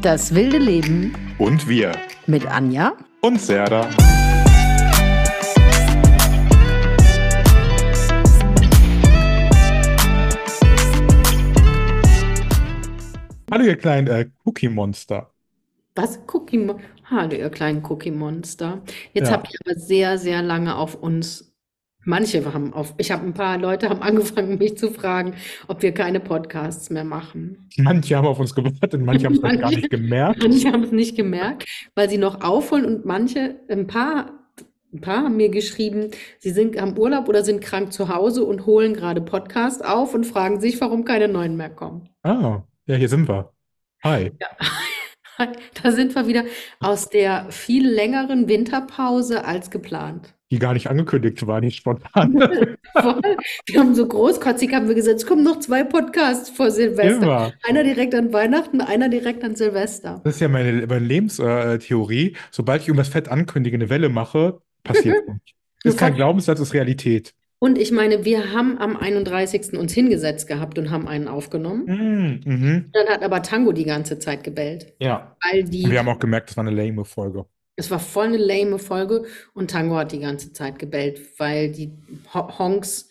Das wilde Leben Und wir. mit Anja Und Serda. Hallo, ihr kleinen äh, Cookie-Monster. Was? Cookie Mo Hallo, ihr kleinen Cookie Monster. Jetzt Ja. habt ihr aber sehr, sehr lange auf uns. Manche haben auf. Ich habe ein paar Leute haben angefangen, mich zu fragen, ob wir keine Podcasts mehr machen. Manche haben auf uns gewartet, manche haben es gar nicht gemerkt. Manche haben es nicht gemerkt, weil sie noch aufholen und manche, ein paar, ein paar haben mir geschrieben, sie sind am Urlaub oder sind krank zu Hause und holen gerade Podcast auf und fragen sich, warum keine neuen mehr kommen. Ah, ja, hier sind wir. Hi. Da sind wir wieder aus der viel längeren Winterpause als geplant. Die gar nicht angekündigt war, nicht spontan. Wir haben so großkotzig haben wir gesagt, es kommen noch zwei Podcasts vor Silvester. Immer. Einer direkt an Weihnachten, einer direkt an Silvester. Das ist ja meine, meine Lebenstheorie. Sobald ich irgendwas fett ankündige, eine Welle mache, passiert nicht. Ist kein Glaubenssatz, ist Realität. Und ich meine, wir haben am 31. uns hingesetzt gehabt und haben einen aufgenommen. Mm, mhm. Dann hat aber Tango die ganze Zeit gebellt, Ja. weil die, wir haben auch gemerkt, das war eine lame Folge. Es war voll eine lame Folge und Tango hat die ganze Zeit gebellt, weil die Ho- Honks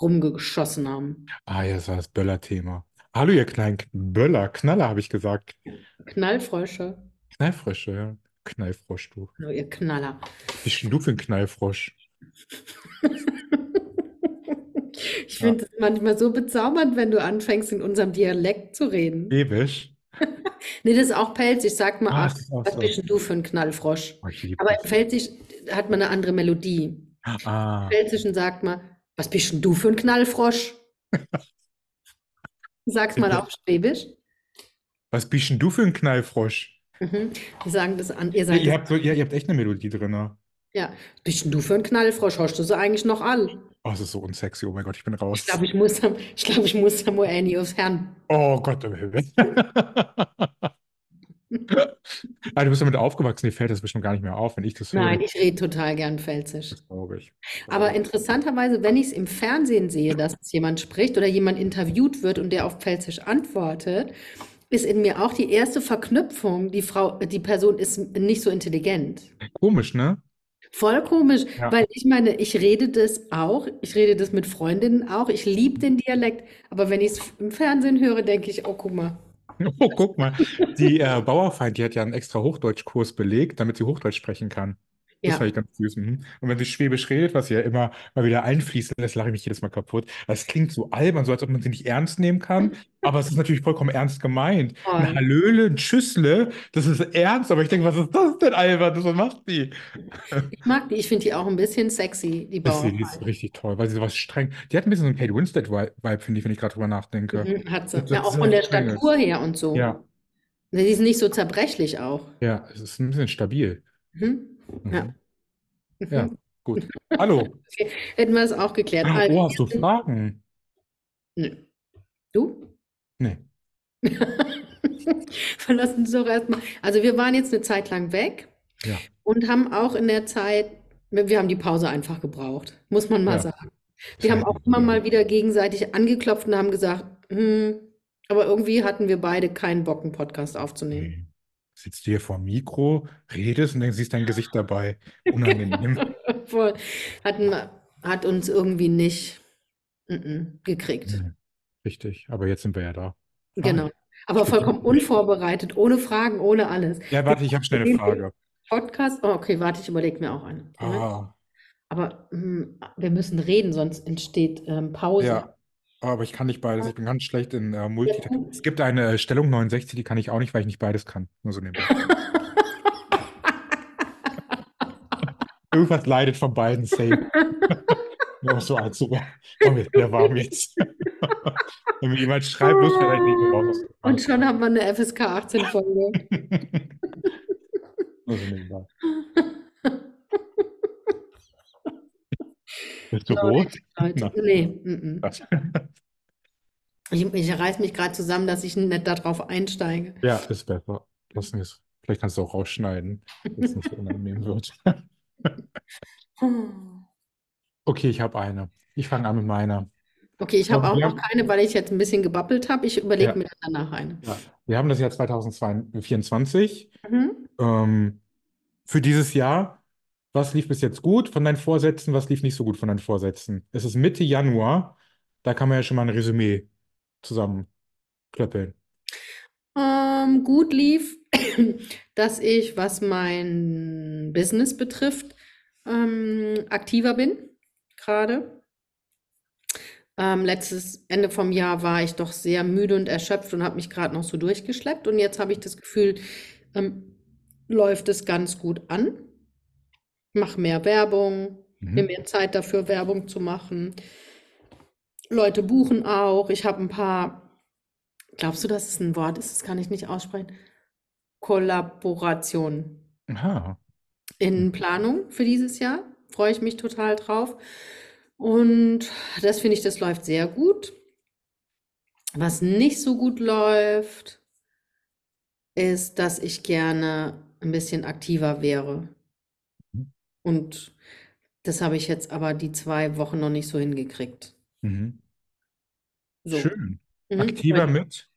rumgeschossen haben. Ah ja, das war das Böller-Thema. Hallo, ihr kleinen Böller, Knaller, habe ich gesagt. Knallfrösche. Knallfrösche, ja. Knallfrosch, du. Hallo, ihr Knaller. Wie denn du für ein Knallfrosch? Ich finde es manchmal so bezaubernd, wenn du anfängst, in unserem Dialekt zu reden. Ewig. Nee, das ist auch Pelzig. Sag mal, Ah, ach, auch was so. bist denn du für ein Knallfrosch? Oh, Aber im. Pfälzisch hat man eine andere Melodie. Ah, Im Pfälzischen sagt man, was bist denn du für ein Knallfrosch? Sag's mal auf Schwäbisch. was bist denn du für ein Knallfrosch? Mhm. Die sagen das an, ihr sagt Ihr habt, so, ihr, ihr habt echt eine Melodie drin. ne? Ja, bist denn du für ein Knallfrosch? Hast du sie eigentlich noch all? Oh, es ist so unsexy. Oh mein Gott, ich bin raus. Ich glaube, ich muss, ich glaube, ich muss da mal Annie aufs Herrn. Oh Gott im Himmel. Ah, du bist damit aufgewachsen, dir fällt das bestimmt gar nicht mehr auf, wenn ich das höre. Nein, ich rede total gern Pfälzisch. Das glaube ich. Aber interessanterweise, wenn ich es im Fernsehen sehe, dass jemand spricht oder jemand interviewt wird und der auf Pfälzisch antwortet, ist in mir auch die erste Verknüpfung, die Frau, die Person ist nicht so intelligent. Komisch, ne? Voll komisch, Ja. weil ich meine, ich rede das auch, ich rede das mit Freundinnen auch, ich liebe den Dialekt, aber wenn ich es im Fernsehen höre, denke ich, oh, guck mal. Oh, guck mal. Die äh, Bauerfeind, die hat ja einen extra Hochdeutschkurs belegt, damit sie Hochdeutsch sprechen kann. Das Ja. fand ich ganz süß. Mhm. Und wenn sie Schwäbisch redet, was sie ja immer mal wieder einfließen lässt, lache ich mich jedes Mal kaputt. Das klingt so albern, so als ob man sie nicht ernst nehmen kann. Aber es ist natürlich vollkommen ernst gemeint. Ein Voll. Hallöle, ein Tschüssle, das ist ernst. Aber ich denke, was ist das denn albern? Was macht die? Ich mag die, ich finde die auch ein bisschen sexy, die ist, die ist richtig toll, weil sie sowas streng. Die hat ein bisschen so einen Kate Winslet-Vibe, finde ich, wenn ich gerade drüber nachdenke. Mhm, hat sie. Ja, auch von der. Statur her und so. Ja, Die ist nicht so zerbrechlich auch. ja, es ist ein bisschen stabil. Mhm. Mhm. Ja. Ja, Mhm. gut. Hallo. Hätten wir das auch geklärt. Ah, Also, oh, hast du Fragen? Nö. Du? Nee. Verlassen uns doch erstmal. Also wir waren jetzt eine Zeit lang weg Ja. und haben auch in der Zeit, wir haben die Pause einfach gebraucht, muss man mal Ja. sagen. Wir haben auch immer mal wieder gegenseitig angeklopft und haben gesagt, hm, aber irgendwie hatten wir beide keinen Bock, einen Podcast aufzunehmen. Sitzt du hier vor dem Mikro, redest und dann siehst dein Gesicht dabei. Unangenehm. Hatten, hat uns irgendwie nicht mm, mm, gekriegt. Nee. Richtig, aber jetzt sind wir ja da. Genau. Aber vollkommen unvorbereitet, ohne Fragen, ohne alles. Ja, warte, ich habe schnell eine Frage. Podcast, oh, okay, warte, ich überlege mir auch eine. Ah, Aber hm, wir müssen reden, sonst entsteht ähm, Pause. ja, aber ich kann nicht beides. Ich bin ganz schlecht in äh, Multitasking. Es gibt eine äh, Stellung 69, die kann ich auch nicht, weil ich nicht beides kann. Nur so nebenbei. Irgendwas leidet von beiden safe. Nur so allzu. Komm jetzt, der warm jetzt. Wenn mir jemand schreibt, muss vielleicht nicht mehr raus. Und schon haben wir eine FSK 18 Folge. Nur so nebenbei. Bist du rot? Na. Nee, mm, mm. Ich, ich reiß mich gerade zusammen, dass ich nicht darauf einsteige. Ja, ist besser. Lass mich. Vielleicht kannst du auch rausschneiden, dass es nicht so unangenehm wird. Okay, ich habe eine. Ich fange an mit meiner. Okay, ich habe auch noch keine, weil ich jetzt ein bisschen gebabbelt habe. Ich überlege Ja. mir danach eine. Ja. wir haben das Jahr 2024. Mhm. Ähm, für dieses Jahr, was lief bis jetzt gut von deinen Vorsätzen, was lief nicht so gut von deinen Vorsätzen? Es ist Mitte Januar, da kann man ja schon mal ein Resümee zusammenklöppeln. Ähm, gut lief, dass ich, was mein Business betrifft, ähm, aktiver bin gerade. Ähm, letztes Ende vom Jahr war ich doch sehr müde und erschöpft und habe mich gerade noch so durchgeschleppt. Und jetzt habe ich das Gefühl, ähm, läuft es ganz gut an. Mache mehr Werbung, nehme Mhm. mir Zeit dafür, Werbung zu machen. Leute buchen auch. Ich habe ein paar, glaubst du, dass es ein Wort ist? Das kann ich nicht aussprechen. Kollaborationen Aha. in Planung für dieses Jahr. Freue ich mich total drauf. Und das finde ich, das läuft sehr gut. Was nicht so gut läuft, ist, dass ich gerne ein bisschen aktiver wäre. Mhm. Und das habe ich jetzt aber die zwei Wochen noch nicht so hingekriegt. Mhm. So. Schön. Mhm. Aktiver mit,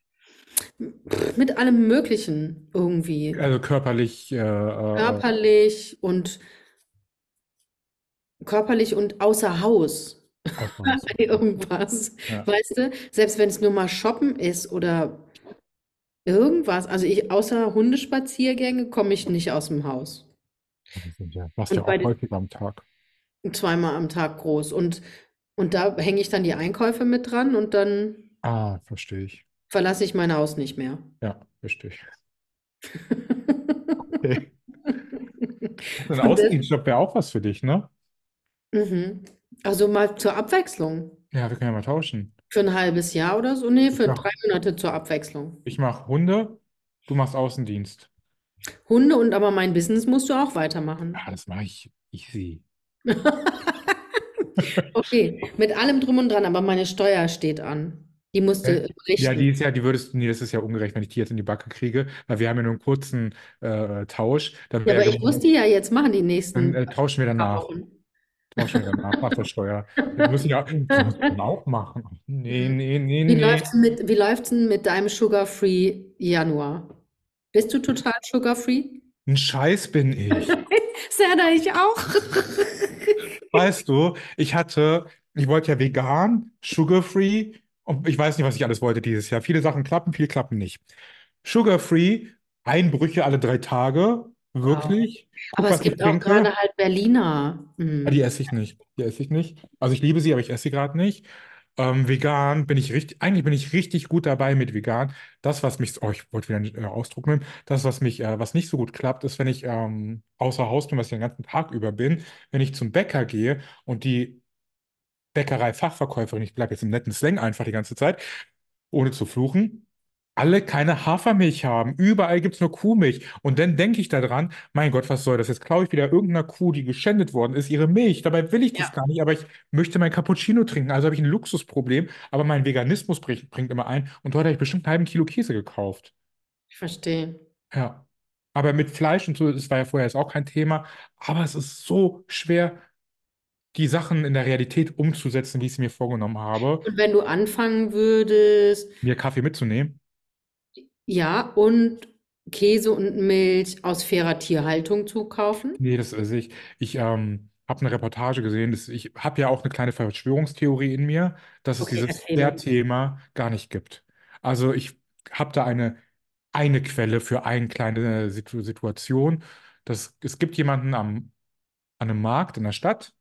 Mit allem Möglichen irgendwie. also körperlich, äh, äh, Körperlich und körperlich und außer Haus. Irgendwas. Ja. Weißt du, selbst wenn es nur mal shoppen ist oder irgendwas. Also ich, außer Hundespaziergänge komme ich nicht aus dem Haus. Das sind ja, machst ja auch häufig am Tag. Zweimal am Tag groß. Und, und da hänge ich dann die Einkäufe mit dran und dann Ah, verstehe ich. verlasse ich mein Haus nicht mehr. Ja, verstehe ich. Okay. Ein der- Außendienstjob wäre auch was für dich, ne? Mhm. Also mal zur Abwechslung. Ja, wir können ja mal tauschen. Für ein halbes Jahr oder so? Nee, für Ja. drei Monate zur Abwechslung. Ich mache Hunde, du machst Außendienst. Hunde und aber mein Business musst du auch weitermachen. Ja, das mache ich easy. Okay, mit allem drum und dran, aber meine Steuer steht an. Die musst du Äh, Ja, die ist ja, die würdest, nee, das ist ja ungerecht, wenn ich die jetzt in die Backe kriege, weil wir haben ja nur einen kurzen äh, Tausch. Dann Ja, aber ich muss die ja jetzt machen, die dann nächsten äh, tauschen wir danach. Wochen. Tauschen wir danach nach der Steuer. Wir müssen ja das muss man auch machen. Nee, nee, nee, Wie nee. läuft's mit, wie läuft's denn mit deinem Sugar-Free Januar? Bist du total Sugar-Free? Ein Scheiß bin ich. Serda, ich auch. Weißt du, ich hatte, ich wollte ja vegan, sugar-free und ich weiß nicht, was ich alles wollte dieses Jahr. Viele Sachen klappen, viele klappen nicht. Sugar-free, Einbrüche alle drei Tage, wirklich. Guck, Aber es was ich gibt auch trinke. gerade halt Berliner. Mm. Ja, die esse ich nicht. Die esse ich nicht. Also ich liebe sie, aber ich esse sie gerade nicht. Ähm, vegan bin ich richtig, eigentlich bin ich richtig gut dabei mit vegan. Das, was mich, oh, ich wollte wieder einen äh, Ausdruck nehmen, das, was mich, äh, was nicht so gut klappt, ist, wenn ich ähm, außer Haus bin, was ich den ganzen Tag über bin, wenn ich zum Bäcker gehe und die Bäckerei-Fachverkäuferin, ich bleibe jetzt im netten Slang einfach die ganze Zeit, ohne zu fluchen, alle keine Hafermilch haben. Überall gibt es nur Kuhmilch. Und dann denke ich daran, mein Gott, was soll das? Jetzt klaue ich wieder irgendeiner Kuh, die geschändet worden ist, ihre Milch. Dabei will ich das Ja. gar nicht, aber ich möchte mein Cappuccino trinken. Also habe ich ein Luxusproblem, aber mein Veganismus bringt, bringt immer ein. Und dort habe ich bestimmt einen halben Kilo Käse gekauft. Ich verstehe. Ja. Aber mit Fleisch und so, das war ja vorher jetzt auch kein Thema. Aber es ist so schwer, die Sachen in der Realität umzusetzen, wie ich es mir vorgenommen habe, Und wenn du anfangen würdest, mir Kaffee mitzunehmen. Ja, und Käse und Milch aus fairer Tierhaltung zu kaufen? Nee, das also ich. Ich ähm, habe eine Reportage gesehen. Das, ich habe ja auch eine kleine Verschwörungstheorie in mir, dass es Okay, dieses erzähle. Thema gar nicht gibt. Also ich habe da eine, eine Quelle für eine kleine Situ Situation. Das, es gibt jemanden am, an einem Markt in der Stadt,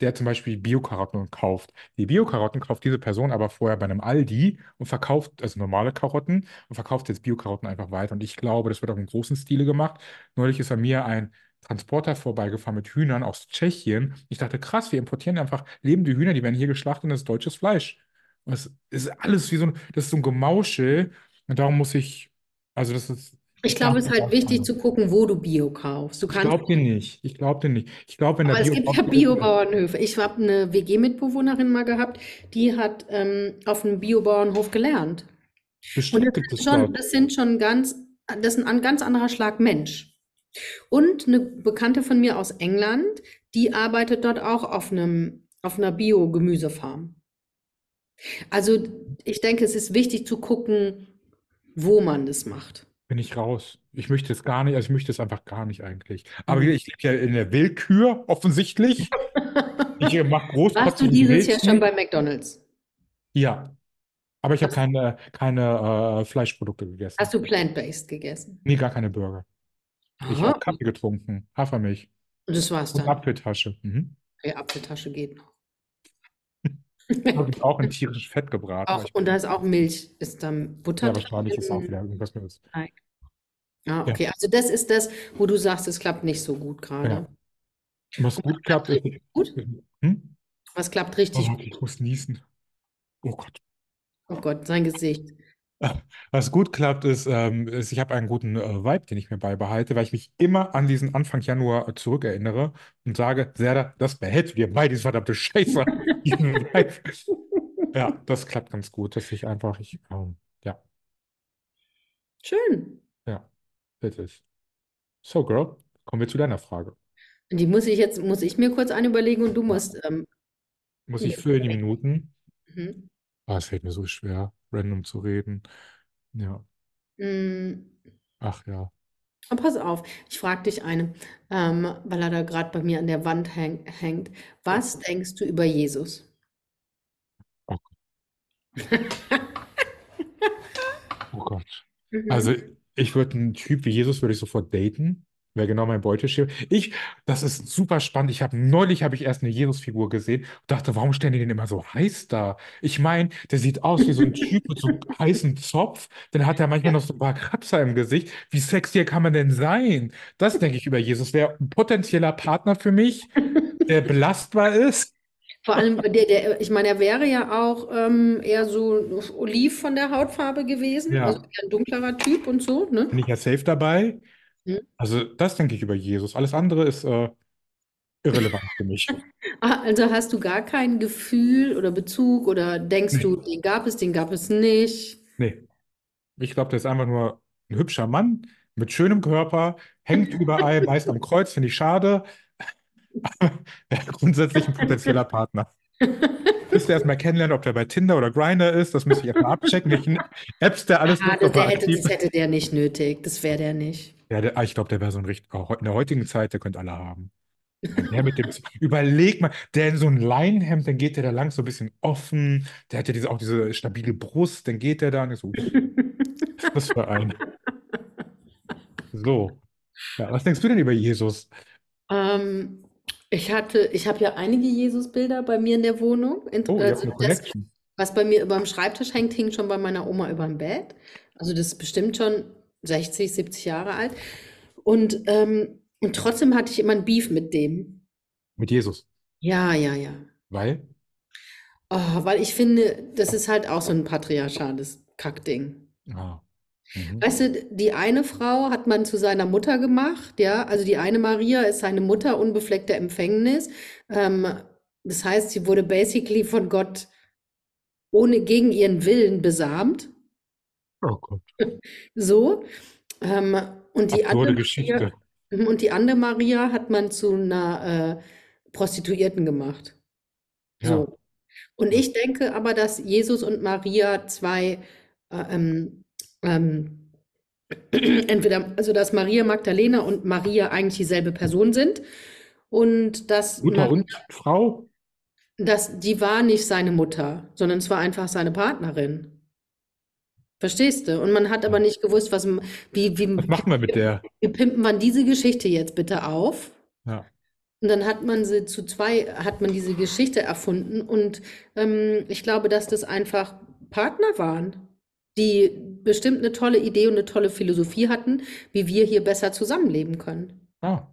der zum Beispiel Bio-Karotten kauft. Die Bio-Karotten kauft diese Person aber vorher bei einem Aldi und verkauft, also normale Karotten, und verkauft jetzt Bio-Karotten einfach weiter. Und ich glaube, das wird auch im großen Stile gemacht. Neulich ist an mir ein Transporter vorbeigefahren mit Hühnern aus Tschechien. Ich dachte, krass, wir importieren einfach lebende Hühner, die werden hier geschlachtet und das ist deutsches Fleisch. Und es ist alles wie so ein, das ist so ein Gemauschel. Und darum muss ich, also das ist, Ich glaube, es ist halt wichtig zu gucken, wo du Bio kaufst. Du ich glaube dir nicht. Ich glaube dir nicht. Ich glaube, wenn Aber der es Bio gibt ja Biobauernhöfe. Ich habe eine WG-Mitbewohnerin mal gehabt, die hat ähm, auf einem Biobauernhof gelernt. Und Bestimmt das gibt es schon, das sind schon ganz, das ist ein ganz anderer Schlag Mensch. Und eine Bekannte von mir aus England, die arbeitet dort auch auf einem, auf einer Bio-Gemüsefarm. Also ich denke, es ist wichtig zu gucken, wo man das macht. Bin ich raus. Ich möchte es gar nicht, also ich möchte es einfach gar nicht eigentlich. Aber Mhm. ich lebe ja in der Willkür, offensichtlich. Ich äh, mache Warst du dieses Jahr schon bei McDonald's? Ja, aber ich habe keine, keine äh, Fleischprodukte gegessen. hast du plant-based gegessen? Nee, gar keine Burger. Ich Aha. habe Kaffee getrunken, Hafermilch Und das war's und dann. Apfeltasche. Mhm. Okay, Apfeltasche geht noch. Habe ich auch in tierisches Fett gebraten. Auch, und da ist auch Milch. Ist dann Butter ja, drin wahrscheinlich ist auch wieder irgendwas mit. Ah, Ja, okay. Also das ist das, wo du sagst, es klappt nicht so gut gerade. ja. Was gut klappt klappt, ist. gut? Hm? Was klappt Oh richtig Gott, gut? ich muss niesen. Oh Gott. Oh Gott, sein Gesicht. Was gut klappt, ist, ähm, ist ich habe einen guten äh, Vibe, den ich mir beibehalte, weil ich mich immer an diesen Anfang Januar äh, zurückerinnere und sage, Serda, das behältst du dir bei, diese verdammte Scheiße. Ja, das klappt ganz gut, dass ich einfach, ich, ähm, ja, Schön. ja, das ist. So, Girl, kommen wir zu deiner Frage. Die muss ich jetzt, muss ich mir kurz eine überlegen und du musst ähm, Muss ich für die. Minuten? Mhm. Ah, es fällt mir so schwer, random zu reden. Ja, Mm, ach ja. aber pass auf, ich frage dich eine, ähm, weil er da gerade bei mir an der Wand häng, hängt. Was denkst du über Jesus? Oh, oh Gott. Also, Mhm. ich würde einen Typ wie Jesus würde ich sofort daten. Wäre genau mein Beuteschema. Ich, das ist super spannend. Ich habe neulich habe ich erst eine Jesus-Figur gesehen und dachte, warum stellen die den immer so heiß da? Ich meine, der sieht aus wie so ein Typ mit so einem heißen Zopf. Dann hat er manchmal noch so ein paar Kratzer im Gesicht. Wie sexier kann man denn sein? Das denke ich über Jesus. Wäre ein potenzieller Partner für mich, der belastbar ist. Vor allem, der, der, ich meine, er wäre ja auch ähm, eher so oliv von der Hautfarbe gewesen, also Ja, eher ein dunklerer Typ und so, ne? bin ich ja safe dabei. Hm. Also, das denke ich über Jesus. Alles andere ist äh, irrelevant für mich. Ah, also hast du gar kein Gefühl oder Bezug oder denkst du, den gab es, den gab es nicht? nee. Ich glaube, der ist einfach nur ein hübscher Mann mit schönem Körper, hängt überall, meist am Kreuz, finde ich schade. Ja, grundsätzlich ein potenzieller Partner. Müsste erst mal kennenlernen, ob der bei Tinder oder Grindr ist. Das müsste ich erstmal abchecken, welchen Apps der alles Ah, nutzt, das, ob er der hätte, aktiv das ist. hätte der nicht nötig. Das wäre der nicht. Ja, der, ah, ich glaube, der wäre so ein richtig, auch in der heutigen Zeit, der könnte alle haben. Der mit dem, überleg mal, der in so ein Leinenhemd, dann geht der da lang so ein bisschen offen. Der hat ja diese, auch diese stabile Brust, dann geht der da und ich so, uff, was ist für ein? So. Ja, was denkst du denn über Jesus? Ähm, ich hatte, ich habe ja einige Jesus-Bilder bei mir in der Wohnung. Int- Oh, Also eine das, was bei mir über dem Schreibtisch hängt, hing schon bei meiner Oma über dem Bett. Also das ist bestimmt schon 60, 70 Jahre alt. Und, ähm, und trotzdem hatte ich immer ein Beef mit dem. Mit Jesus. Ja, ja, ja. Weil? Oh, weil ich finde, das ist halt auch so ein patriarchales Kackding. Ah. Mhm. Weißt du, die eine Frau hat man zu seiner Mutter gemacht, ja, also die eine Maria ist seine Mutter, unbefleckte Empfängnis. Ähm, das heißt, sie wurde basically von Gott ohne gegen ihren Willen besamt. Oh Gott. So. Ähm, und die Absurde andere Maria, Geschichte. und die andere Maria hat man zu einer äh, Prostituierten gemacht. Ja. So. Und ich denke aber, dass Jesus und Maria zwei äh, ähm, ähm, entweder, also dass Maria Magdalena und Maria eigentlich dieselbe Person sind und dass, Mutter Ma- und Frau? dass die war nicht seine Mutter, sondern es war einfach seine Partnerin. Verstehst du? Und man hat aber nicht gewusst, was, wie, wie, Was machen wir mit der? wie pimpen man diese Geschichte jetzt bitte auf? Ja. Und dann hat man sie zu zwei, hat man diese Geschichte erfunden und ähm, ich glaube, dass das einfach Partner waren, die bestimmt eine tolle Idee und eine tolle Philosophie hatten, wie wir hier besser zusammenleben können. Ah,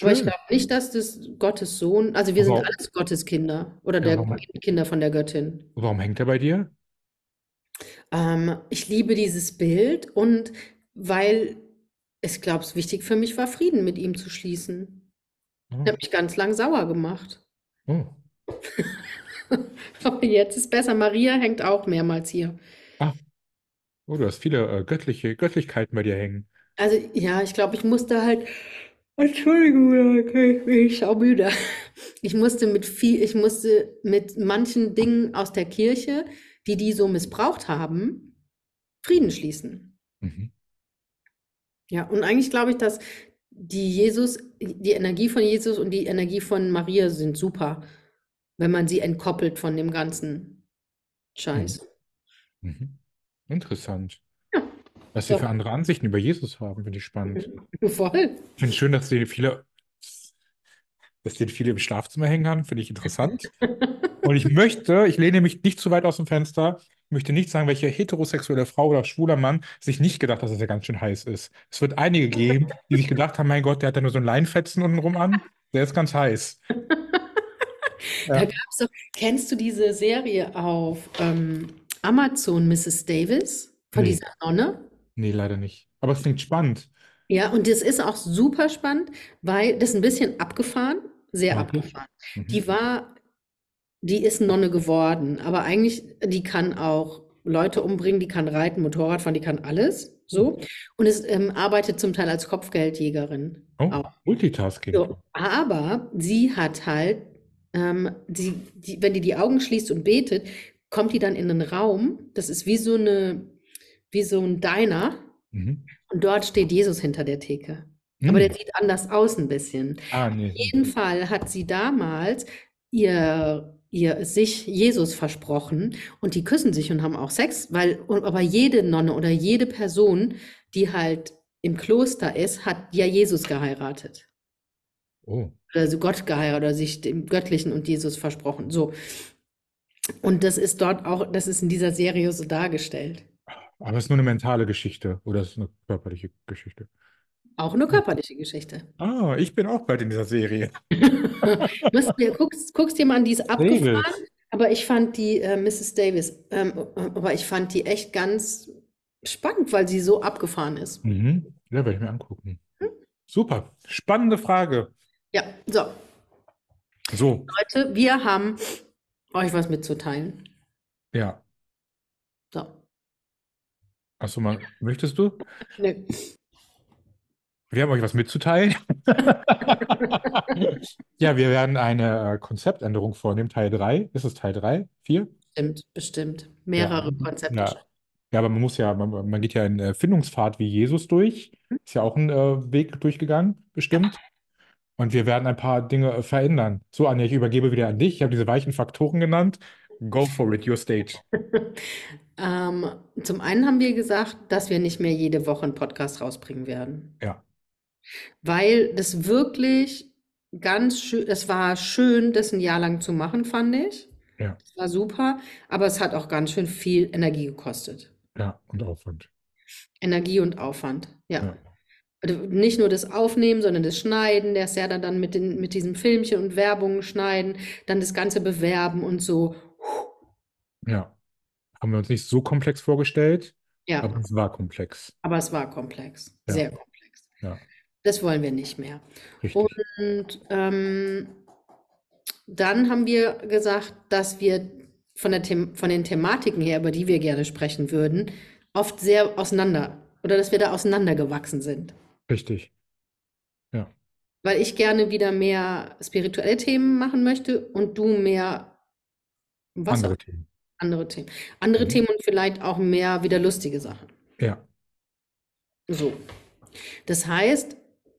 Aber ich schön. glaube nicht, dass das Gottes Sohn, also wir sind Warum, alles Gottes Kinder oder ja, der warum, Kinder von der Göttin. warum hängt er bei dir? Ähm, ich liebe dieses Bild und weil ich glaube, es wichtig für mich war, Frieden mit ihm zu schließen. Ich Oh. habe mich ganz lang sauer gemacht. Oh. Aber jetzt ist besser. Maria hängt auch mehrmals hier. Ah, oh, du hast viele äh, göttliche Göttlichkeiten bei dir hängen. Also ja, ich glaube, ich musste halt, Entschuldigung, okay, ich bin saumüde. Ich musste mit viel, ich musste mit manchen Dingen aus der Kirche, die die so missbraucht haben, Frieden schließen. Mhm. Ja, und eigentlich glaube ich, dass die Jesus, die Energie von Jesus und die Energie von Maria sind super, wenn man sie entkoppelt von dem ganzen Scheiß. Mhm. Interessant. Ja, Was wir so. für andere Ansichten über Jesus haben, finde ich spannend. Voll. Ich finde es schön, dass den viele, dass den viele im Schlafzimmer hängen haben, finde ich interessant. Und ich möchte, ich lehne mich nicht zu weit aus dem Fenster, ich möchte nicht sagen, welche heterosexuelle Frau oder schwuler Mann sich nicht gedacht hat, dass er ganz schön heiß ist. Es wird einige geben, die sich gedacht haben, mein Gott, der hat ja nur so ein Leinfetzen untenrum an, der ist ganz heiß. Da Ja. gab's doch, kennst du diese Serie auf ähm, Amazon, Mrs. Davis, von Nee. dieser Nonne? Nee, leider nicht. Aber es klingt spannend. Ja, und das ist auch super spannend, weil das ist ein bisschen abgefahren, sehr ich. abgefahren. Mhm. Die war, die ist Nonne geworden, aber eigentlich, die kann auch Leute umbringen, die kann reiten, Motorrad fahren, die kann alles, so. Und es ähm, arbeitet zum Teil als Kopfgeldjägerin Oh, auch. Multitasking. So, aber sie hat halt, ähm, die, die, wenn die die Augen schließt und betet, kommt die dann in einen Raum, das ist wie so eine, wie so ein Diner, Mhm. und dort steht Jesus hinter der Theke. Aber der Hm. sieht anders aus ein bisschen. Ah, nee. Auf jeden Fall hat sie damals ihr, ihr sich Jesus versprochen und die küssen sich und haben auch Sex, weil aber jede Nonne oder jede Person, die halt im Kloster ist, hat ja Jesus geheiratet. Oh. Oder so Gott geheiratet oder sich dem Göttlichen und Jesus versprochen. So. Und das ist dort auch, das ist in dieser Serie so dargestellt. Aber es ist nur eine mentale Geschichte oder es ist eine körperliche Geschichte. Auch eine körperliche Geschichte. Ah, ich bin auch bald in dieser Serie. Du musst mir, guckst, guckst dir mal an, die ist abgefahren, Davis. aber ich fand die äh, Mrs. Davis, ähm, aber ich fand die echt ganz spannend, weil sie so abgefahren ist. Mhm. Ja, werde ich mir angucken. Super. Spannende Frage. Ja, so, So, Leute, wir haben euch was mitzuteilen. ja. So. Achso, mal, möchtest du? Nö. Wir haben euch was mitzuteilen. Ja, wir werden eine äh, Konzeptänderung vornehmen, Teil 3. Ist es Teil 3? 4? Bestimmt, bestimmt. Mehrere Ja. Konzepte. Ja. Ja, aber man muss ja, man, man geht ja einen äh, Findungspfad wie Jesus durch. Ist ja auch ein äh, Weg durchgegangen, bestimmt. Und wir werden ein paar Dinge äh, verändern. So, Anja, ich übergebe wieder an dich. Ich habe diese weichen Faktoren genannt. Go for it, your stage. Ähm, zum einen haben wir gesagt, dass wir nicht mehr jede Woche einen Podcast rausbringen werden. Ja. Weil das wirklich ganz schön, es war schön, das ein Jahr lang zu machen, fand ich. Ja. Es war super, aber es hat auch ganz schön viel Energie gekostet. Ja, und Aufwand. Energie und Aufwand, ja. Ja. Also nicht nur das Aufnehmen, sondern das Schneiden, das ja dann, dann mit den, mit diesem Filmchen und Werbungen schneiden, dann das Ganze bewerben und so. Ja. Haben wir uns nicht so komplex vorgestellt, Ja, aber es war komplex. aber es war komplex, Ja. sehr komplex. Ja, Das wollen wir nicht mehr. richtig. Und ähm, dann haben wir gesagt, dass wir von der The von den Thematiken her, über die wir gerne sprechen würden, oft sehr auseinander oder dass wir da auseinandergewachsen sind. Richtig. Ja. Weil ich gerne wieder mehr spirituelle Themen machen möchte und du mehr was Andere auch- Themen. andere Themen. Andere Mhm. Themen und vielleicht auch mehr wieder lustige Sachen. Ja. So. Das heißt,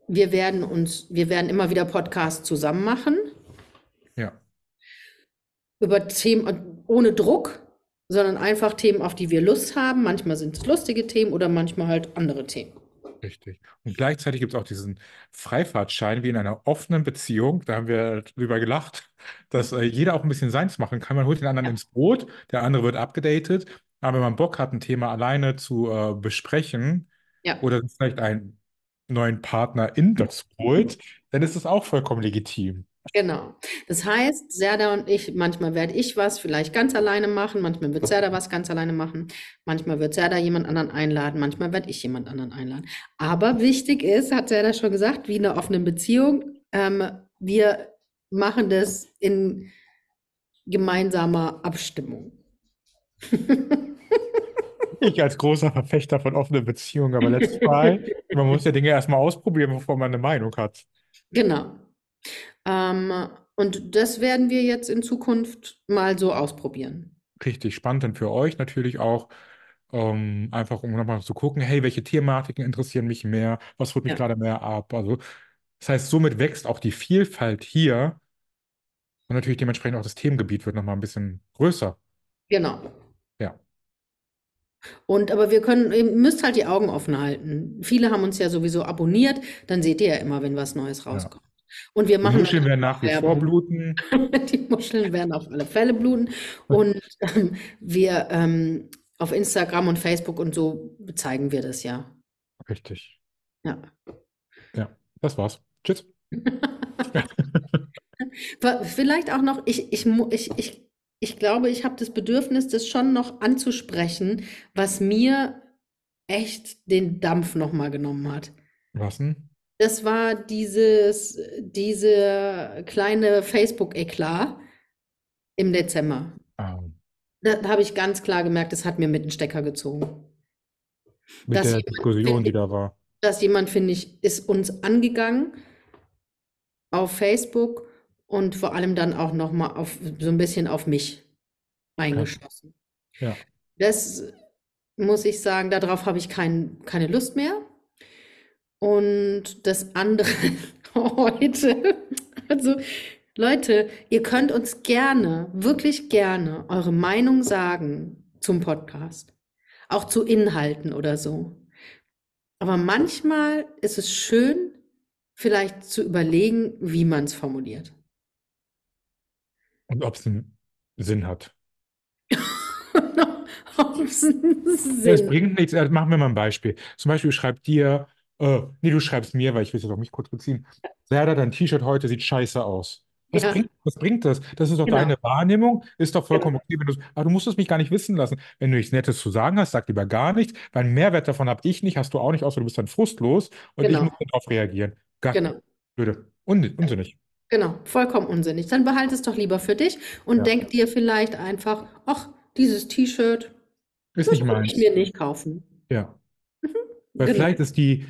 wir werden uns, wir werden immer wieder Podcasts zusammen machen. Ja. über Themen ohne Druck, sondern einfach Themen, auf die wir Lust haben. Manchmal sind es lustige Themen oder manchmal halt andere Themen. Richtig. Und gleichzeitig gibt es auch diesen Freifahrtschein wie in einer offenen Beziehung. Da haben wir drüber gelacht, dass äh, jeder auch ein bisschen seins machen kann. Man holt den anderen Ja. ins Boot, der andere wird abgedatet. Aber wenn man Bock hat, ein Thema alleine zu äh, besprechen Ja, oder vielleicht einen neuen Partner in das holt, dann ist das auch vollkommen legitim. genau. Das heißt, Serda und ich, manchmal werde ich was vielleicht ganz alleine machen, manchmal wird Serda was ganz alleine machen, manchmal wird Serda jemand anderen einladen, manchmal werde ich jemand anderen einladen. Aber wichtig ist, hat Serda schon gesagt, wie in einer offenen Beziehung, ähm, wir machen das in gemeinsamer Abstimmung. Ich als großer Verfechter von offenen Beziehungen, aber let's try. Man muss ja Dinge erstmal ausprobieren, bevor man eine Meinung hat. Genau. Ähm, und das werden wir jetzt in Zukunft mal so ausprobieren. Richtig spannend und für euch natürlich auch, ähm, einfach um nochmal zu gucken, hey, welche Thematiken interessieren mich mehr, was holt mich Ja, gerade mehr ab. Also, das heißt, somit wächst auch die Vielfalt hier und natürlich dementsprechend auch das Themengebiet wird nochmal ein bisschen größer. genau. Ja, Und aber wir können, ihr müsst halt die Augen offen halten. Viele haben uns ja sowieso abonniert, dann seht ihr ja immer, wenn was Neues ja. rauskommt. Und wir Die machen Muscheln werden nach wie vor bluten. Die Muscheln werden auf alle Fälle bluten. Und ähm, wir ähm, auf Instagram und Facebook und so zeigen wir das ja. Richtig. Ja. Ja, das war's. Tschüss. Vielleicht auch noch, ich, ich, ich, ich, ich glaube, ich habe das Bedürfnis, das schon noch anzusprechen, was mir echt den Dampf nochmal genommen hat. Was denn? Das war dieses, diese kleine Facebook-Eklat im Dezember. Ähm, Da, habe ich ganz klar gemerkt, es hat mir mit den Stecker gezogen. mit Dass der jemand, Diskussion, die da war. dass jemand, finde ich, ist uns angegangen auf Facebook und vor allem dann auch nochmal auf so ein bisschen auf mich Ja, eingeschossen. ja. Das muss ich sagen, darauf habe ich kein, keine Lust mehr. Und das andere heute, also Leute, ihr könnt uns gerne, wirklich gerne eure Meinung sagen zum Podcast, auch zu Inhalten oder so. Aber manchmal ist es schön, vielleicht zu überlegen, wie man es formuliert. Und ob es einen Sinn hat. Ob es einen Sinn bringt nichts. Also machen wir mal ein Beispiel. Zum Beispiel schreibt dir, äh, nee, du schreibst mir, weil ich will es jetzt auf mich kurz beziehen. Serda, dein T-Shirt heute sieht scheiße aus. Was Ja, bringt, was bringt das? Das ist doch genau, deine Wahrnehmung, ist doch genau, vollkommen okay, wenn du, aber du musst es mich gar nicht wissen lassen. Wenn du nichts Nettes zu sagen hast, sag lieber gar nichts, weil einen Mehrwert davon habe ich nicht, hast du auch nicht, außer du bist dann frustlos und ich genau, muss darauf reagieren. Gar genau. blöde. Un unsinnig. Genau, vollkommen unsinnig. Dann behalte es doch lieber für dich und Ja. denk dir vielleicht einfach, ach, dieses T-Shirt, Ist das nicht würde ich meins. mir nicht kaufen. Ja. Mhm, Weil genau. vielleicht ist die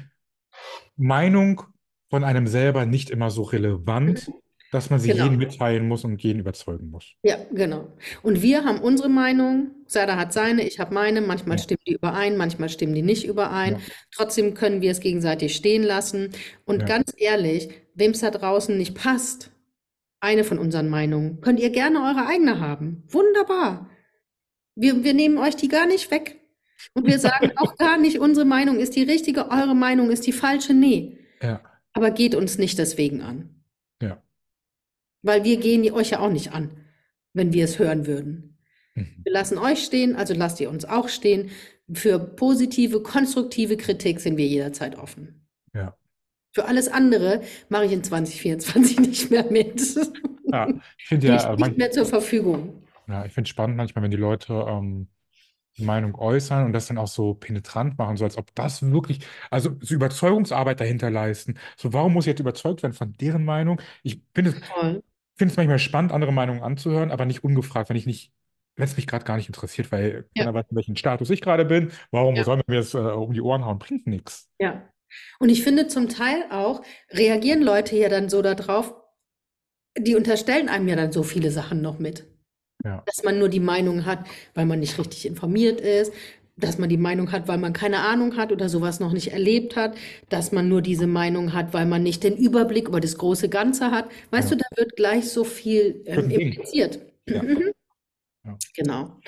Meinung von einem selber nicht immer so relevant, dass man sie Genau. jedem mitteilen muss und jeden überzeugen muss. Ja, genau. Und wir haben unsere Meinung, Sada hat seine, ich habe meine, manchmal Ja, stimmen die überein, manchmal stimmen die nicht überein. ja, Trotzdem können wir es gegenseitig stehen lassen. Und ja, ganz ehrlich, wem es da draußen nicht passt, eine von unseren Meinungen, könnt ihr gerne eure eigene haben. Wunderbar. Wir, wir nehmen euch die gar nicht weg. Und wir sagen auch gar nicht, unsere Meinung ist die richtige, eure Meinung ist die falsche. Nee. ja, Aber geht uns nicht deswegen an. Weil wir gehen euch ja auch nicht an, wenn wir es hören würden. Mhm. Wir lassen euch stehen, also lasst ihr uns auch stehen. Für positive, konstruktive Kritik sind wir jederzeit offen. Ja. Für alles andere mache ich in 2024 nicht mehr mit. Ja, ich finde ja, ich nicht man, mehr zur Verfügung. ja, ich finde spannend manchmal, wenn die Leute ähm, Meinung äußern und das dann auch so penetrant machen, so als ob das wirklich, also so Überzeugungsarbeit dahinter leisten. So, warum muss ich jetzt überzeugt werden von deren Meinung? Ich finde es, manchmal spannend, andere Meinungen anzuhören, aber nicht ungefragt, wenn ich nicht, wenn es mich gerade gar nicht interessiert, weil Ja, keiner weiß, in welchem Status ich gerade bin. Warum ja, soll man mir das äh, um die Ohren hauen? Bringt nichts. ja. Und ich finde zum Teil auch, reagieren Leute ja dann so darauf, die unterstellen einem ja dann so viele Sachen noch mit. Ja, Dass man nur die Meinung hat, weil man nicht richtig informiert ist, dass man die Meinung hat, weil man keine Ahnung hat oder sowas noch nicht erlebt hat, dass man nur diese Meinung hat, weil man nicht den Überblick über das große Ganze hat. Weißt du, ja. da wird gleich so viel ähm, impliziert. Ja, Mhm, ja. Genau.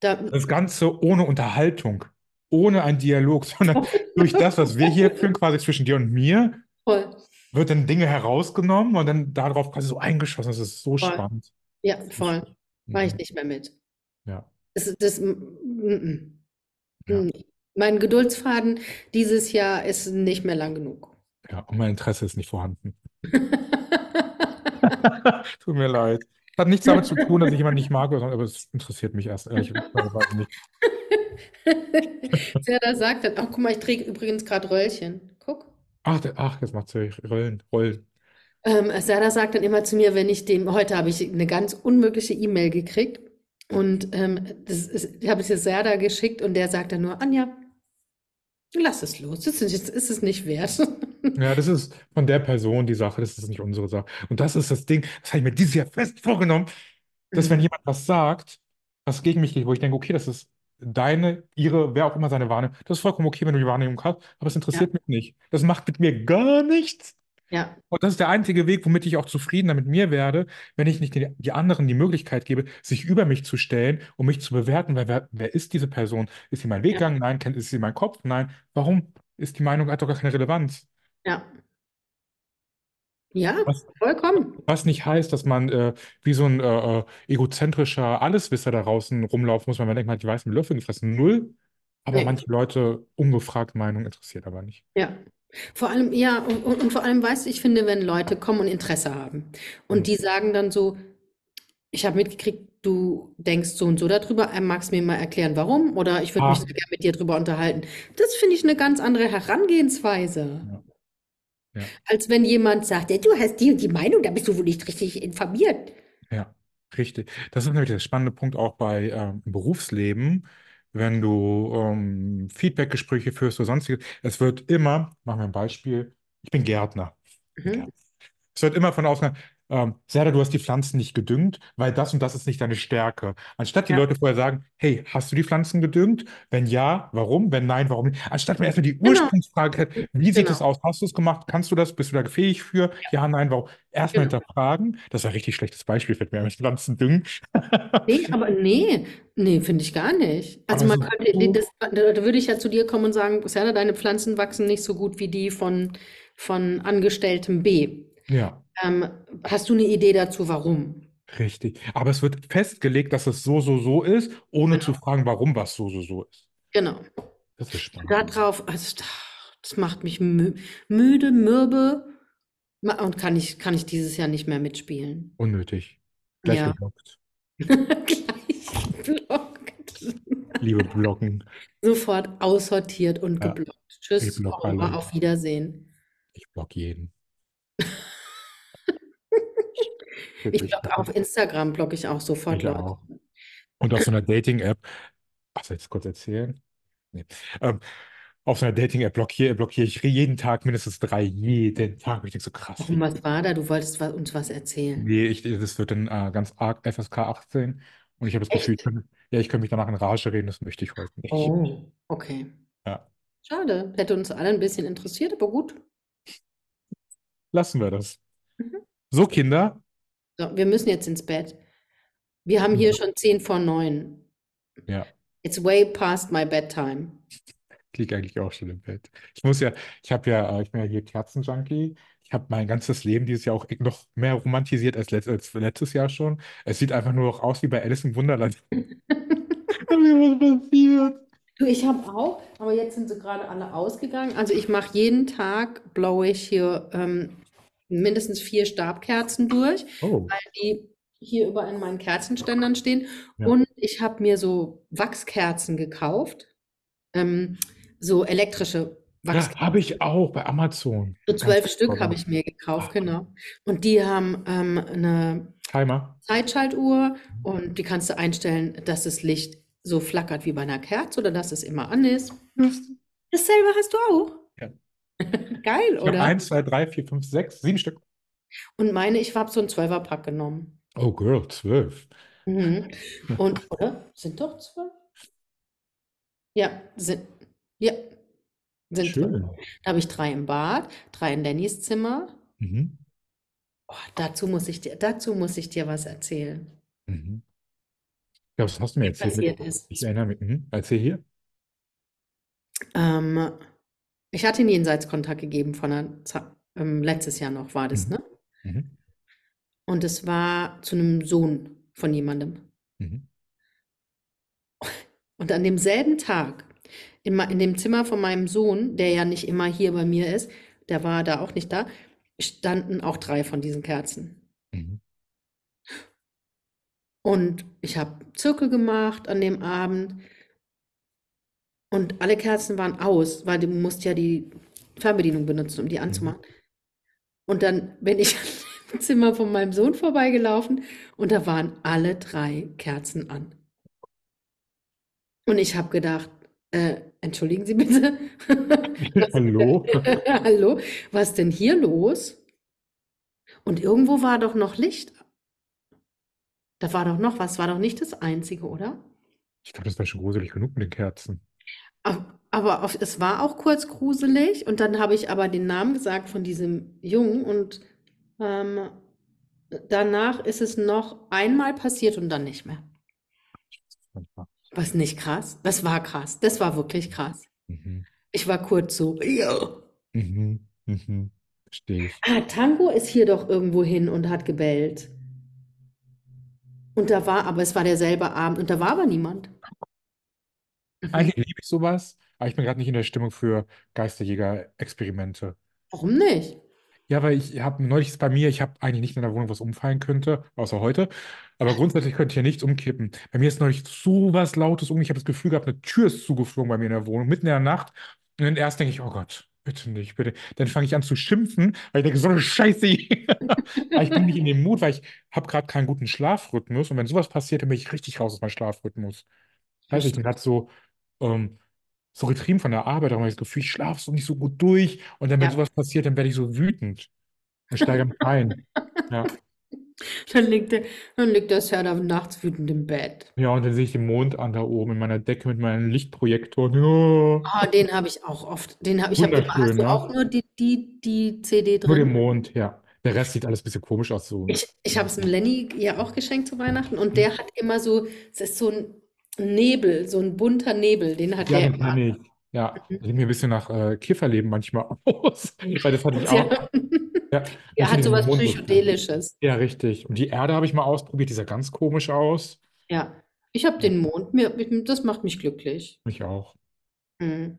Da, Das Ganze ohne Unterhaltung, ohne einen Dialog, sondern durch das, was wir hier führen, quasi zwischen dir und mir, voll, wird dann Dinge herausgenommen und dann darauf quasi so eingeschossen. Das ist so voll. spannend. Ja, voll. Mache ich mhm. nicht mehr mit. Ja, Das, das, mm, mm, ja, mm. Mein Geduldsfaden dieses Jahr ist nicht mehr lang genug. ja. Und mein Interesse ist nicht vorhanden. Tut mir leid. Hat nichts damit zu tun, dass ich jemanden nicht mag, oder so, aber es interessiert mich erst ehrlicherweise nicht. Der da sagt ach guck mal, ich träge übrigens gerade Röllchen. Guck. Ach, der, ach, jetzt macht sie Rollen, Rollen. Ähm, Serda sagt dann immer zu mir, wenn ich dem, heute habe ich eine ganz unmögliche E-Mail gekriegt und ähm, das ist, ich habe es jetzt Serda geschickt und der sagt dann nur, Anja, lass es los, das ist, ist es nicht wert. Ja, das ist von der Person die Sache, das ist nicht unsere Sache. Und das ist das Ding, das habe ich mir dieses Jahr fest vorgenommen, dass wenn Mhm. jemand was sagt, was gegen mich geht, wo ich denke, okay, das ist deine, ihre, wer auch immer seine Wahrnehmung, das ist vollkommen okay, wenn du die Wahrnehmung hast, aber es Ja, interessiert mich nicht. Das macht mit mir gar nichts. Ja, Und das ist der einzige Weg, womit ich auch zufriedener mit mir werde, wenn ich nicht die, die anderen die Möglichkeit gebe, sich über mich zu stellen und mich zu bewerten, weil wer, wer ist diese Person? Ist sie mein Weg ja? Nein. Kennt, ist sie mein Kopf? Nein. Warum ist die Meinung hat doch gar keine Relevanz? ja, ja, Was, vollkommen. was nicht heißt, dass man äh, wie so ein äh, äh, egozentrischer Alleswisser da draußen rumlaufen muss, weil man denkt, man hat die weißen Löffel gefressen. Null. Aber Nee, manche Leute ungefragt Meinung interessiert aber nicht. ja. Vor allem, ja, und, und, und vor allem, weißt du, ich finde, wenn Leute kommen und Interesse haben und die sagen dann so, ich habe mitgekriegt, du denkst so und so darüber, äh, magst mir mal erklären, warum? Oder ich würde mich Ah, sehr gerne mit dir drüber unterhalten. Das finde ich eine ganz andere Herangehensweise, ja, ja. als wenn jemand sagt, ja, du hast die und die Meinung, da bist du wohl nicht richtig informiert. Ja, richtig. Das ist nämlich der spannende Punkt auch bei ähm, Berufsleben, wenn du ähm, Feedbackgespräche führst oder sonstiges. Es wird immer, machen wir ein Beispiel, ich bin Gärtner. Mhm. Gärtner. Es wird immer von außen, ähm, Serda, du hast die Pflanzen nicht gedüngt, weil das und das ist nicht deine Stärke. Anstatt die Ja, Leute vorher sagen, hey, hast du die Pflanzen gedüngt? Wenn ja, warum? Wenn nein, warum nicht? Anstatt man erstmal die genau, Ursprungsfrage hat, wie sieht es genau, aus? Hast du es gemacht? Kannst du das? Bist du da fähig für? Ja, nein, warum? Erstmal genau. hinterfragen. Das war ein richtig schlechtes Beispiel, fällt mir mit Pflanzen düngen. Nee, aber nee, nee, finde ich gar nicht. Also Aber man so, könnte, das, da da würde ich ja zu dir kommen und sagen, Serda, deine Pflanzen wachsen nicht so gut wie die von, von Angestelltem B. ja, Ähm, hast du eine Idee dazu, warum? richtig. Aber es wird festgelegt, dass es so, so, so ist, ohne zu Genau, fragen, warum was so, so, so ist. genau. Das ist spannend. Darauf, also, das macht mich mü müde, mürbe und kann ich, kann ich dieses Jahr nicht mehr mitspielen. Unnötig. Gleich Ja, geblockt. gleich blockt. Liebe Blocken. Sofort aussortiert und Ja, geblockt. Tschüss, auf Wiedersehen. Ich block jeden. Ich blocke auf Instagram, blocke ich auch sofort Ich Leute. auch. Und auf so einer Dating-App, was soll ich jetzt kurz erzählen? Nee. Ähm, auf so einer Dating-App blockiere, blockiere ich jeden Tag mindestens drei, jeden Tag. Und ich denke so, krass, Warum, was war da? Du wolltest wa- uns was erzählen. Nee, ich, das wird dann äh, ganz arg FSK 18. Und ich habe das Gefühl, ich Echt? könnte, ja, ich könnte mich danach in Rage reden, das möchte ich heute nicht. Oh, okay. Ja, Schade. Hätte uns alle ein bisschen interessiert, aber gut. lassen wir das. Mhm. So, Kinder. So, wir müssen jetzt ins Bett. Wir haben hier schon 10 vor 9. Ja, It's way past my bedtime. ich liege eigentlich auch schon im Bett. Ich muss ja, ich habe ja, äh, ich bin ja hier Kerzenjunkie. Ich habe mein ganzes Leben dieses Jahr auch noch mehr romantisiert als, letzt, als letztes Jahr schon. Es sieht einfach nur noch aus wie bei Alice im Wunderland. Was passiert? Du, ich habe auch, aber jetzt sind sie gerade alle ausgegangen. Also ich mache jeden Tag, blowe ich hier ähm, mindestens vier Stabkerzen durch, Oh, weil die hier überall in meinen Kerzenständern stehen. ja. Und ich habe mir so Wachskerzen gekauft, ähm, so elektrische Ja, Wachskerzen. habe ich auch bei Amazon. So zwölf Stück habe ich mir gekauft, Ach, genau. Und die haben ähm, eine Timer. Zeitschaltuhr und die kannst du einstellen, dass das Licht so flackert wie bei einer Kerze oder dass es immer an ist. Dasselbe hast du auch. Geil, Ich habe oder? eins, zwei, drei, vier, fünf, sechs, sieben Stück. Und meine, ich habe so einen Zwölferpack genommen. Oh, Girl, zwölf. Mhm. Und, oder? Sind doch zwölf? Ja, sind, ja, sind zwölf. Schön. Da habe ich drei im Bad, drei in Lennys Zimmer. Mhm. Oh, dazu muss ich dir, dazu muss ich dir was erzählen, Mhm. Ja, was hast du mir erzählt? Passiert ist. ich erinnere mich. Mhm. Erzähl hier. Ähm, ich hatte einen Jenseitskontakt gegeben von einer, ähm, letztes Jahr noch war das, Mhm. ne? Mhm. Und es war zu einem Sohn von jemandem. Mhm. Und an demselben Tag, in, in dem Zimmer von meinem Sohn, der ja nicht immer hier bei mir ist, der war da auch nicht da, standen auch drei von diesen Kerzen. Mhm. Und ich habe Zirkel gemacht an dem Abend und alle Kerzen waren aus, weil du musst ja die Fernbedienung benutzen, um die anzumachen. Und dann bin ich am Zimmer von meinem Sohn vorbeigelaufen und da waren alle drei Kerzen an. Und ich habe gedacht, äh, entschuldigen Sie bitte, Hallo? hallo, was denn hier los? Und irgendwo war doch noch Licht. Da war doch noch was, war doch nicht das Einzige, oder? Ich glaube, das war schon gruselig genug mit den Kerzen. Ab- Aber auf, es war auch kurz gruselig und dann habe ich aber den Namen gesagt von diesem Jungen und ähm, danach ist es noch einmal passiert und dann nicht mehr. Was nicht krass? Das war krass. Das war wirklich krass. Mhm. Ich war kurz so. Ja. Mhm. Mhm. Verstehe ich. Ah, Tango ist hier doch irgendwo hin und hat gebellt. Und da war, aber es war derselbe Abend und da war aber niemand. Mhm. Eigentlich liebe ich sowas, aber ich bin gerade nicht in der Stimmung für Geisterjäger-Experimente. Warum nicht? Ja, weil ich habe neulich ist bei mir, ich habe eigentlich nicht in der Wohnung, was umfallen könnte, außer heute. Aber grundsätzlich könnte hier nichts umkippen. Bei mir ist neulich so was Lautes um. Ich habe das Gefühl gehabt, eine Tür ist zugeflogen bei mir in der Wohnung, mitten in der Nacht. Und dann erst denke ich, oh Gott, bitte nicht, bitte. Dann fange ich an zu schimpfen, weil ich denke, so eine Scheiße. Aber ich bin nicht in dem Mut, weil ich habe gerade keinen guten Schlafrhythmus. Und wenn sowas passiert, dann bin ich richtig raus aus meinem Schlafrhythmus. Weiß ich, ich bin gerade so, ähm, so getrieben von der Arbeit, da habe ich das Gefühl, ich schlafe so nicht so gut durch. Und dann, wenn Ja. sowas passiert, dann werde ich so wütend und steige mich ein. Ja. Dann liegt der, dann liegt der Serda nachts wütend im Bett. Ja, und dann sehe ich den Mond an da oben in meiner Decke mit meinen Lichtprojektoren. Ja. Ah, den habe ich auch oft. Den habe ich habe immer. Hast Wunderschön, du ne? auch nur die, die, die CD Nur den drin? Mond, ja. Der Rest sieht alles ein bisschen komisch aus. So. Ich, ich habe es dem Lenny ja auch geschenkt zu Weihnachten und der hat immer so, es ist so ein Nebel, so ein bunter Nebel, den hat Ja, der den immer. ich. Ja, der sieht mir ein bisschen nach äh, Kifferleben manchmal aus. Weil das hatte ich Ja. auch. Ja, Der ich hat sowas Psychedelisches. Ja, richtig. Und die Erde habe ich mal ausprobiert, die sah ganz komisch aus. Ja, ich habe den Mond, mir, das macht mich glücklich. Mich auch. Mhm.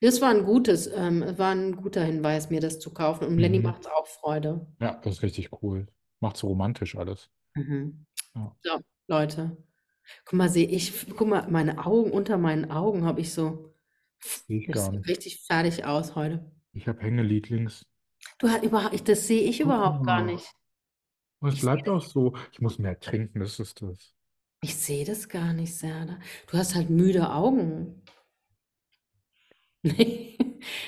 Das war ein gutes, ähm, war ein guter Hinweis, mir das zu kaufen. Und Lenny Mhm. macht es auch Freude. Ja, das ist richtig cool. Macht so romantisch alles. Mhm. Ja. So, Leute. Guck mal, sehe ich, guck mal, meine Augen, unter meinen Augen habe ich so, Sehe ich das gar sieht nicht. richtig fertig aus heute. Ich habe Hängelied links. Du hast überhaupt, das sehe ich überhaupt gar nicht. Es Ich bleibt auch so. Ich muss mehr trinken, das ist das. Ich sehe das gar nicht, Serda. Du hast halt müde Augen. Nee.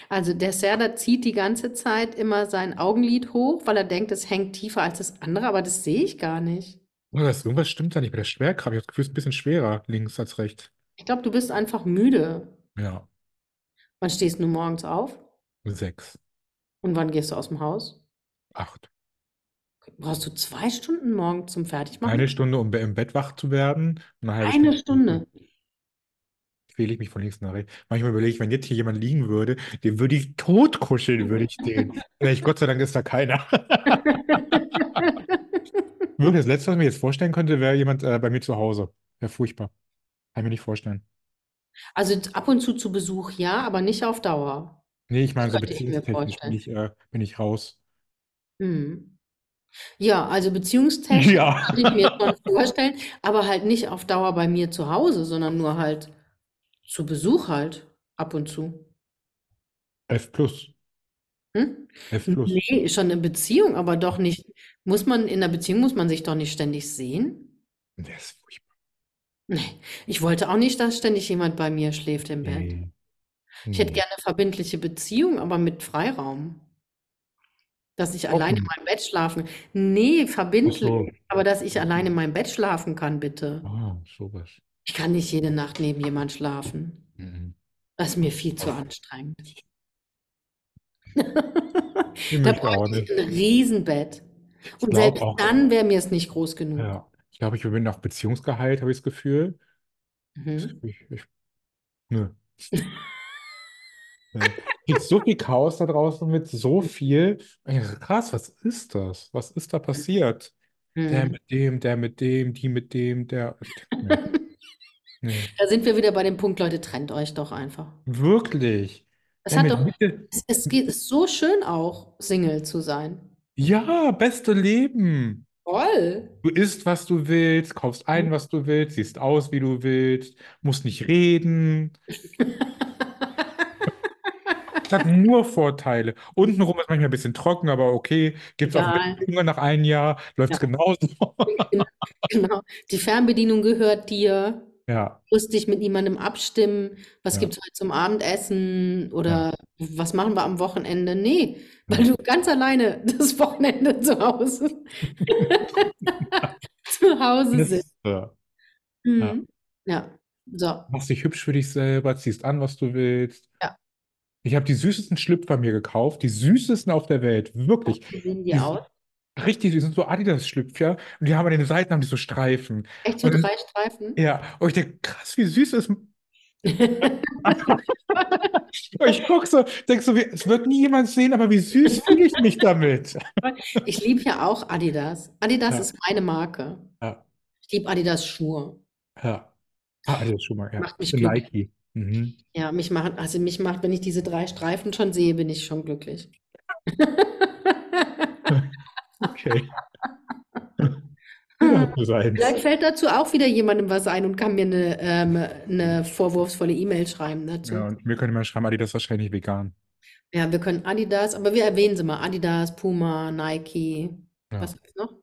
Also der Serda zieht die ganze Zeit immer sein Augenlid hoch, weil er denkt, es hängt tiefer als das andere, aber das sehe ich gar nicht. Oh, das, irgendwas stimmt da nicht bei der Schwerkraft. Ich habe das Gefühl, es ist ein bisschen schwerer links als rechts. Ich glaube, du bist einfach müde. Ja, Wann stehst du morgens auf? sechs, Und wann gehst du aus dem Haus? acht. Brauchst du zwei Stunden morgen zum Fertigmachen? Eine Stunde, um be- im Bett wach zu werden. und Eine halbe Eine Stunde. quäle ich mich von links nach rechts. Manchmal überlege ich, wenn jetzt hier jemand liegen würde, den würde ich totkuscheln, würde ich den. Gott sei Dank ist da keiner. Wirklich, das Letzte, was ich mir jetzt vorstellen könnte, wäre jemand äh, bei mir zu Hause. Wäre furchtbar. Kann ich mir nicht vorstellen. Also ab und zu zu Besuch, ja, aber nicht auf Dauer. Nee, ich meine, so Könnte ich mir beziehungstechnisch bin ich, äh, bin ich raus. Hm. Ja, also beziehungstechnisch Ja. kann ich mir schon vorstellen, aber halt nicht auf Dauer bei mir zu Hause, sondern nur halt zu Besuch halt ab und zu. F plus. Hm? F plus. Nee, schon eine Beziehung, aber doch nicht. Muss man in der Beziehung muss man sich doch nicht ständig sehen? Der ist furchtbar. Nee, ich wollte auch nicht, dass ständig jemand bei mir schläft im Bett. Nee. Ich hätte Nee. gerne eine verbindliche Beziehung, aber mit Freiraum. Dass ich alleine in Offen. meinem Bett schlafen. Nee, verbindlich, so. aber dass ich alleine in meinem Bett schlafen kann, bitte. Ah, sowas. Ich kann nicht jede Nacht neben jemand schlafen. Mhm. Das ist mir viel zu anstrengend. Da bräuchte ich ein Riesenbett. Ich Und glaube selbst auch. dann wäre mir es nicht groß genug. Ja. Ich glaube, ich bin auch beziehungsgeheilt, habe ich das Gefühl. Mhm. Ich, ich, nö. Es gibt so viel Chaos da draußen mit so viel. Ich Krass, was ist das? Was ist da passiert? Der Mhm. mit dem, der mit dem, die mit dem, der. Nee. Nee. Da sind wir wieder bei dem Punkt, Leute, trennt euch doch einfach. Wirklich. Es Der hat mit doch, Mitte. es, es geht, es ist so schön auch, Single zu sein. Ja, beste Leben. Voll. Du isst, was du willst, kaufst ein, was du willst, siehst aus, wie du willst, musst nicht reden. Es hat nur Vorteile. Untenrum ist manchmal ein bisschen trocken, aber okay. Gibt es auch Egal. Beziehungen nach einem Jahr, läuft es Ja. genauso. Genau. Die Fernbedienung gehört dir. Ja, Du musst dich mit niemandem abstimmen. Was Ja. gibt es heute zum Abendessen? Oder was machen wir am Wochenende? Nee, weil Ja. du ganz alleine das Wochenende zu Hause, zu Hause das sitzt. Mhm. Ja. So, Machst dich hübsch für dich selber, ziehst an, was du willst. ja. Ich habe die süßesten Schlüpfer mir gekauft, die süßesten auf der Welt, wirklich. Wie sehen die Die aus? Richtig süß, sind so Adidas-Schlüpfer und die haben an den Seiten haben die so Streifen. Echt so Und drei Streifen? ja, und ich denke, krass, wie süß ist. Ich gucke so, denk so, wie- es wird nie jemand sehen, aber wie süß fühle ich mich damit. Ich liebe ja auch Adidas. Adidas Ja, ist meine Marke. ja, Ich liebe Adidas Schuhe. ja. Ah, das ist schon mal, ja. Macht Ich mich glücklich. Nike. Mhm. Ja, mich macht, also mich macht, wenn ich diese drei Streifen schon sehe, bin ich schon glücklich. Okay. Vielleicht fällt dazu auch wieder jemandem was ein und kann mir eine, ähm, eine vorwurfsvolle E-Mail schreiben Ja, dazu. und mir könnte man schreiben, Adidas ist wahrscheinlich vegan. Ja, wir können Adidas, aber wir erwähnen sie mal. Adidas, Puma, Nike, Ja, was gibt's noch?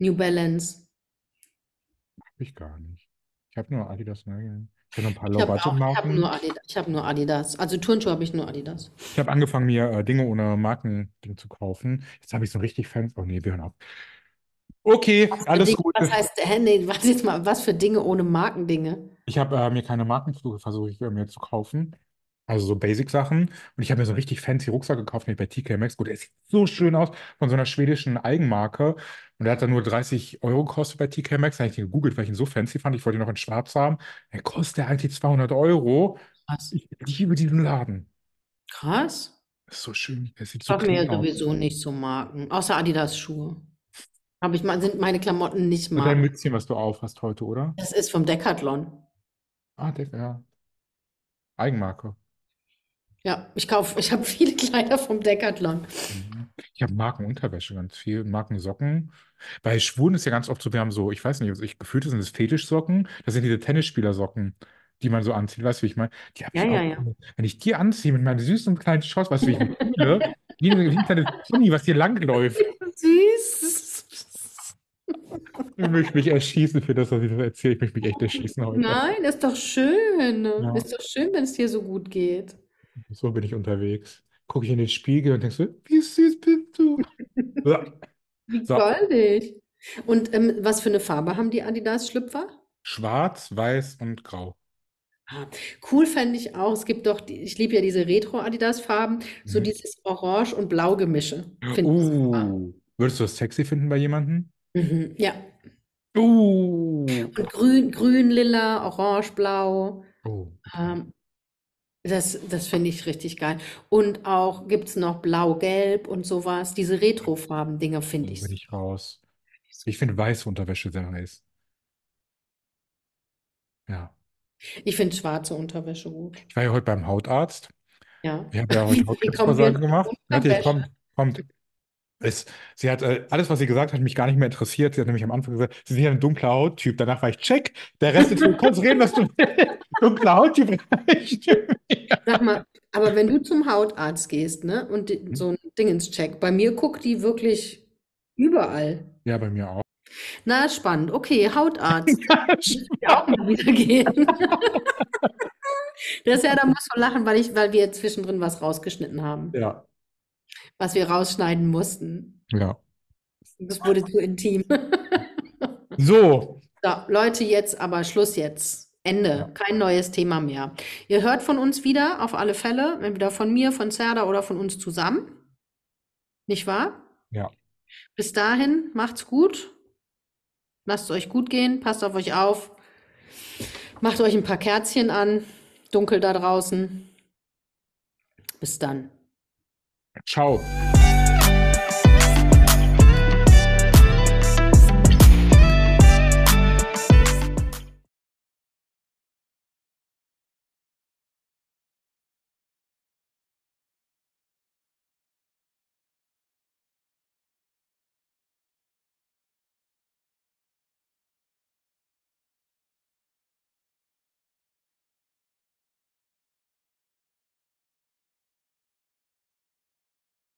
New Balance. hab ich gar nicht. Ich habe nur Adidas. Ne? Ich habe noch ein paar Ich habe auch, ich habe Low-Budget-Marken. nur Adidas. Ich habe nur Adidas. Also Turnschuhe habe ich nur Adidas. Ich habe angefangen, mir äh, Dinge ohne Markending zu kaufen. Jetzt habe ich so richtig Fans. Oh nee, wir hören auf. Okay, Was für alles Dinge, gut. was heißt, hä, nee, warte jetzt mal, was für Dinge ohne Markendinge? Ich habe äh, mir keine Markenflüge versuche ich äh, mir zu kaufen. Also so Basic-Sachen. Und ich habe mir so einen richtig fancy Rucksack gekauft, nämlich bei TK Maxx. Gut, der sieht so schön aus, von so einer schwedischen Eigenmarke. Und der hat dann nur 30 Euro gekostet bei TK Maxx. Da habe ich den gegoogelt, weil ich ihn so fancy fand. Ich wollte ihn noch in schwarz haben. Der kostet eigentlich 200 Euro. Krass. Ich liebe diesen Laden. Krass. Ist so schön. Der sieht Ich habe mir aus. sowieso nicht so Marken, außer Adidas-Schuhe. Habe ich mal, sind meine Klamotten nicht Und dein. Mützchen, was du auf hast heute, oder? Das ist vom Decathlon. Ah, der, ja. Eigenmarke. Ja, ich kaufe, ich habe viele Kleider vom Decathlon. Mhm. Ich habe Markenunterwäsche ganz viel, Markensocken. Bei Schwulen ist ja ganz oft so, wir haben so, ich weiß nicht, also ich gefühlt sind es Fetischsocken. Das sind diese Tennisspielersocken, die man so anzieht. Weißt du, wie ich meine? Die habe Ja, ich ja, auch. ja. Wenn ich die anziehe mit meinen süßen kleinen Shorts, weißt du, wie ich fühle? Wie ein, kleines Pony, was hier langläuft. Süß. Ich möchte mich erschießen für das, was ich so erzähle. Ich möchte mich echt erschießen heute. Nein, ist doch schön. Ja, Ist doch schön, wenn es dir so gut geht. So bin ich unterwegs. Gucke ich in den Spiegel und denke so, wie süß bist du? Ja. Wie So, goldig. Und ähm, was für eine Farbe haben die Adidas-Schlüpfer? schwarz, weiß und grau. Ah, cool fände ich auch. Es gibt doch, die, ich liebe ja diese Retro-Adidas-Farben, so Mhm. dieses Orange- und Blau-Gemische. Uh, würdest du das sexy finden bei jemandem? Mhm, ja. Uh. Und grün, grün, lila, orange, blau. Oh. Ähm, das das finde ich richtig geil. Und auch gibt es noch blau-gelb und sowas. Diese Retro-Farben-Dinger finde ich bin ich raus. Ich finde weiße Unterwäsche sehr heiß. Ja. Ich finde schwarze Unterwäsche gut. Ich war ja heute beim Hautarzt. Ja. Ich habe ja heute zu gemacht. Unterwäsche? kommt, kommt. Es, sie hat, äh, alles, was sie gesagt hat, mich gar nicht mehr interessiert. Sie hat nämlich am Anfang gesagt, sie sind ja ein dunkler Hauttyp. Danach war ich, check, der Rest ist, du kannst reden, was du willst. Dunkler Hauttyp reicht mir. Sag mal, aber wenn du zum Hautarzt gehst, ne, und die, so ein Dingenscheck, bei mir guckt die wirklich überall. Ja, bei mir auch. Na, spannend. Okay, Hautarzt. Muss ich auch mal wieder gehen. Das ist ja, da musst du lachen, weil ich, weil wir zwischendrin was rausgeschnitten haben, Ja, was wir rausschneiden mussten. ja. Das wurde zu intim. So, So, Leute, jetzt aber Schluss jetzt. Ende. Kein neues Thema mehr. Ihr hört von uns wieder, auf alle Fälle, entweder von mir, von Serda oder von uns zusammen. Nicht wahr? ja. Bis dahin, macht's gut. Lasst es euch gut gehen. Passt auf euch auf. Macht euch ein paar Kerzchen an. Dunkel da draußen. Bis dann. Ciao.